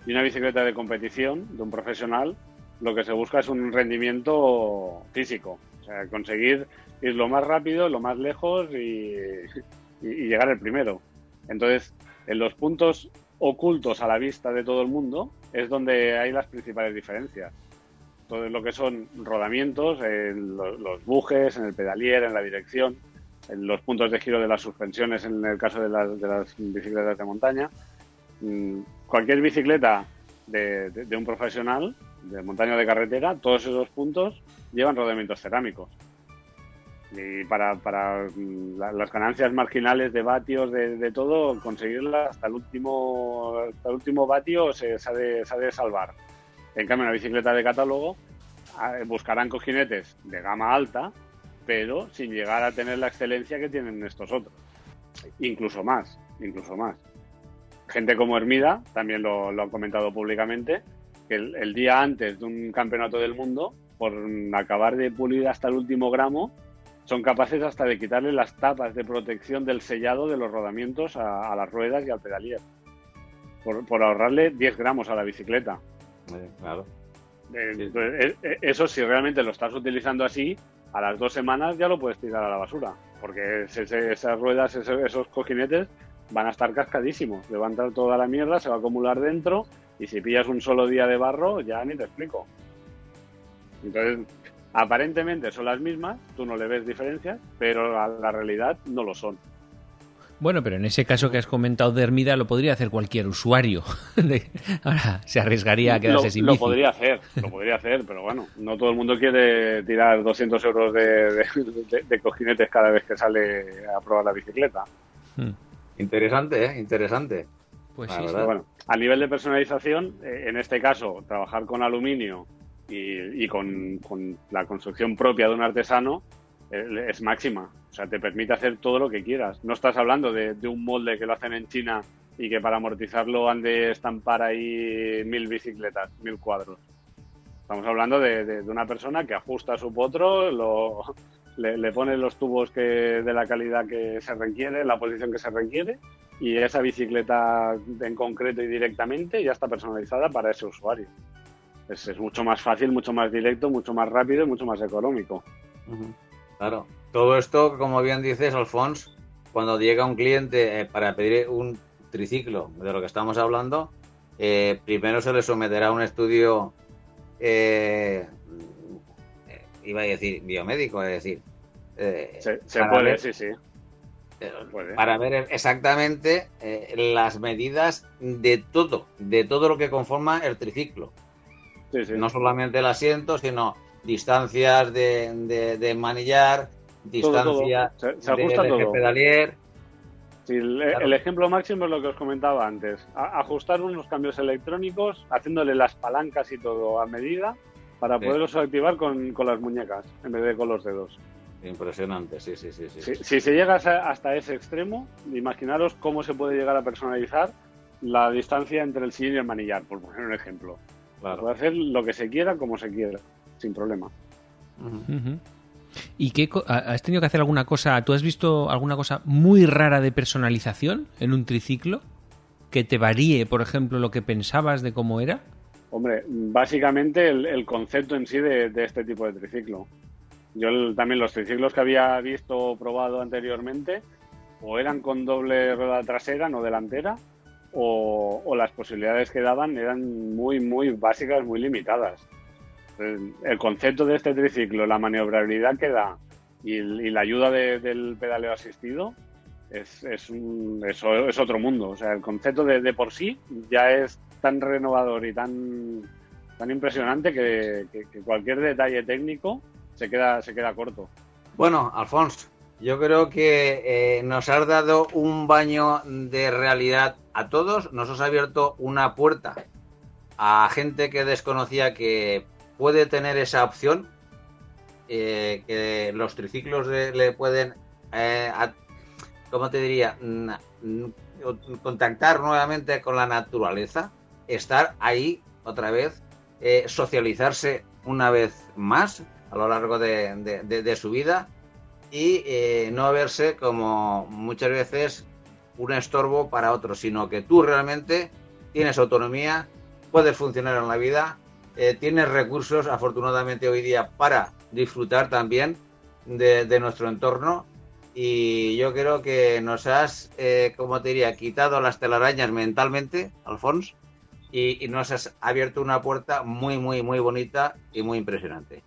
Y una bicicleta de competición, de un profesional, lo que se busca es un rendimiento físico. O sea, conseguir ir lo más rápido, lo más lejos y, llegar el primero. Entonces, en los puntos ocultos a la vista de todo el mundo, es donde hay las principales diferencias. Todo lo que son rodamientos, en los, bujes, en el pedalier, en la dirección, en los puntos de giro de las suspensiones en el caso de las, bicicletas de montaña. Mm, cualquier bicicleta de, un profesional, de montaña de carretera, todos esos puntos llevan rodamientos cerámicos. Y para, mm, las ganancias marginales de vatios, de, todo, conseguirlas hasta el último, hasta el último vatio se, se, ha de, salvar. En cambio, una bicicleta de catálogo ah, buscarán cojinetes de gama alta, pero sin llegar a tener la excelencia que tienen estos otros. Incluso más, incluso más. Gente como Hermida, también lo, lo han comentado públicamente, que el día antes de un campeonato del mundo, por acabar de pulir hasta el último gramo, son capaces hasta de quitarle las tapas de protección del sellado de los rodamientos a, las ruedas y al pedalier. Por, ahorrarle 10 gramos a la bicicleta. claro. Eh, eh, eh, eso si realmente lo estás utilizando así, a las dos semanas ya lo puedes tirar a la basura. Porque esas ruedas, esos, cojinetes van a estar cascadísimos. Le va a entrar toda la mierda, se va a acumular dentro y si pillas un solo día de barro, ya ni te explico. Entonces, aparentemente son las mismas, tú no le ves diferencias, pero la, la realidad no lo son. Bueno, pero en ese caso que has comentado de Hermida lo podría hacer cualquier usuario. Ahora se arriesgaría a quedarse lo, sin Lo bici. podría hacer, lo podría hacer, pero bueno, no todo el mundo quiere tirar 200 euros de, de, de- de cojinetes cada vez que sale a probar la bicicleta. Hmm. Interesante, ¿eh? Interesante. Pues sí, sí. Bueno, a nivel de personalización, eh, en este caso, trabajar con aluminio y, y con, con la construcción propia de un artesano eh, es máxima. O sea, te permite hacer todo lo que quieras. No estás hablando de, de un molde que lo hacen en China y que para amortizarlo han de estampar ahí mil bicicletas, mil cuadros. Estamos hablando de, de- de una persona que ajusta su potro, lo, le, le pone los tubos que, de la calidad que se requiere, la posición que se requiere, y esa bicicleta en concreto y directamente ya está personalizada para ese usuario. Es, es mucho más fácil, mucho más directo, mucho más rápido y mucho más económico. Claro. Todo esto, como bien dices, Alfons, cuando llega un cliente eh, para pedir un triciclo, de lo que estamos hablando, eh, primero se le someterá a un estudio, eh, iba a decir biomédico, es decir, eh, Se, se puede, ver- sí, sí. eh, puede. para ver exactamente eh, las medidas de todo, de todo lo que conforma el triciclo. Sí, sí. No solamente el asiento, sino distancias de, de- de manillar, Todo, todo. distancia Se, se del ajusta eje todo. pedalier. Sí, el, Claro. el ejemplo máximo es lo que os comentaba antes. A- ajustar unos cambios electrónicos, haciéndole las palancas y todo a medida para Sí. poderlos activar con, con las muñecas en vez de con los dedos. Impresionante, sí, sí, sí. sí. Si, si se llega hasta ese extremo, imaginaros cómo se puede llegar a personalizar la distancia entre el sillón y el manillar, por poner un ejemplo. Claro. Puede hacer lo que se quiera, como se quiera, sin problema. ¿Y qué has tenido que hacer alguna cosa? ¿Tú has visto alguna cosa muy rara de personalización en un triciclo? Que te varíe, por ejemplo, lo que pensabas de cómo era. Hombre, básicamente el, concepto en sí de, este tipo de triciclo. Yo el- también los triciclos que había visto o probado anteriormente o eran con doble rueda trasera, no delantera, o, las posibilidades que daban eran muy, muy básicas, muy limitadas. El, concepto de este triciclo, la maniobrabilidad que da y, la ayuda de- del pedaleo asistido es, un- es otro mundo. O sea, el concepto de, de por sí ya es tan renovador y tan, tan impresionante que, cualquier detalle técnico se queda, se queda corto. Bueno, Alfonso, yo creo que eh, nos has dado un baño de realidad a todos, nos has abierto una puerta a gente que desconocía que puede tener esa opción, eh, que los triciclos le pueden, eh, ¿cómo te diría? Mm, mm, contactar nuevamente con la naturaleza, estar ahí otra vez, eh, socializarse una vez más a lo largo de, de- de- de su vida y eh, no verse como muchas veces un estorbo para otros, sino que tú realmente tienes autonomía, puedes funcionar en la vida, eh, tienes recursos, afortunadamente hoy día, para disfrutar también de, de nuestro entorno. Y yo creo que nos has, eh, como te diría, quitado las telarañas mentalmente, Alfons, y, y nos has abierto una puerta muy, muy, muy bonita y muy impresionante.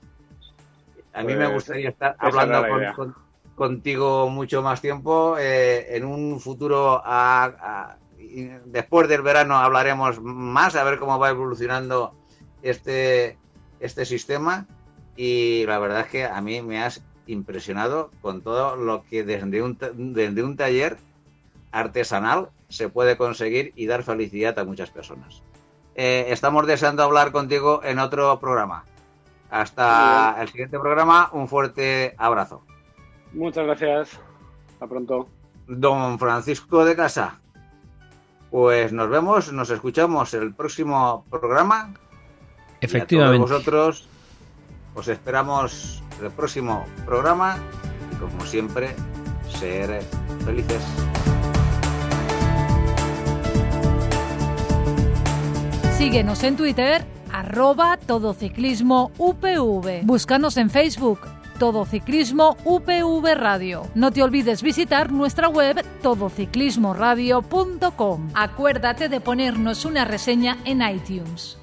A mí me Pues, gustaría estar hablando con- con- contigo mucho más tiempo. eh, en un futuro, a- después del verano, hablaremos más, a ver cómo va evolucionando este, este sistema. Y la verdad es que a mí me has impresionado con todo lo que desde un, desde un taller artesanal se puede conseguir y dar felicidad a muchas personas. Eh, estamos deseando hablar contigo en otro programa. Hasta el siguiente programa, un fuerte abrazo. Muchas gracias. Hasta pronto. Don Francisco de Casa. Pues nos vemos, nos escuchamos el próximo programa. Y a Efectivamente. todos vosotros os esperamos el próximo programa y como siempre, ser felices. Síguenos en Twitter, arroba todociclismo UPV. Búscanos en Facebook, Todo Ciclismo UPV Radio. No te olvides visitar nuestra web todociclismoradio.com. Acuérdate de ponernos una reseña en iTunes.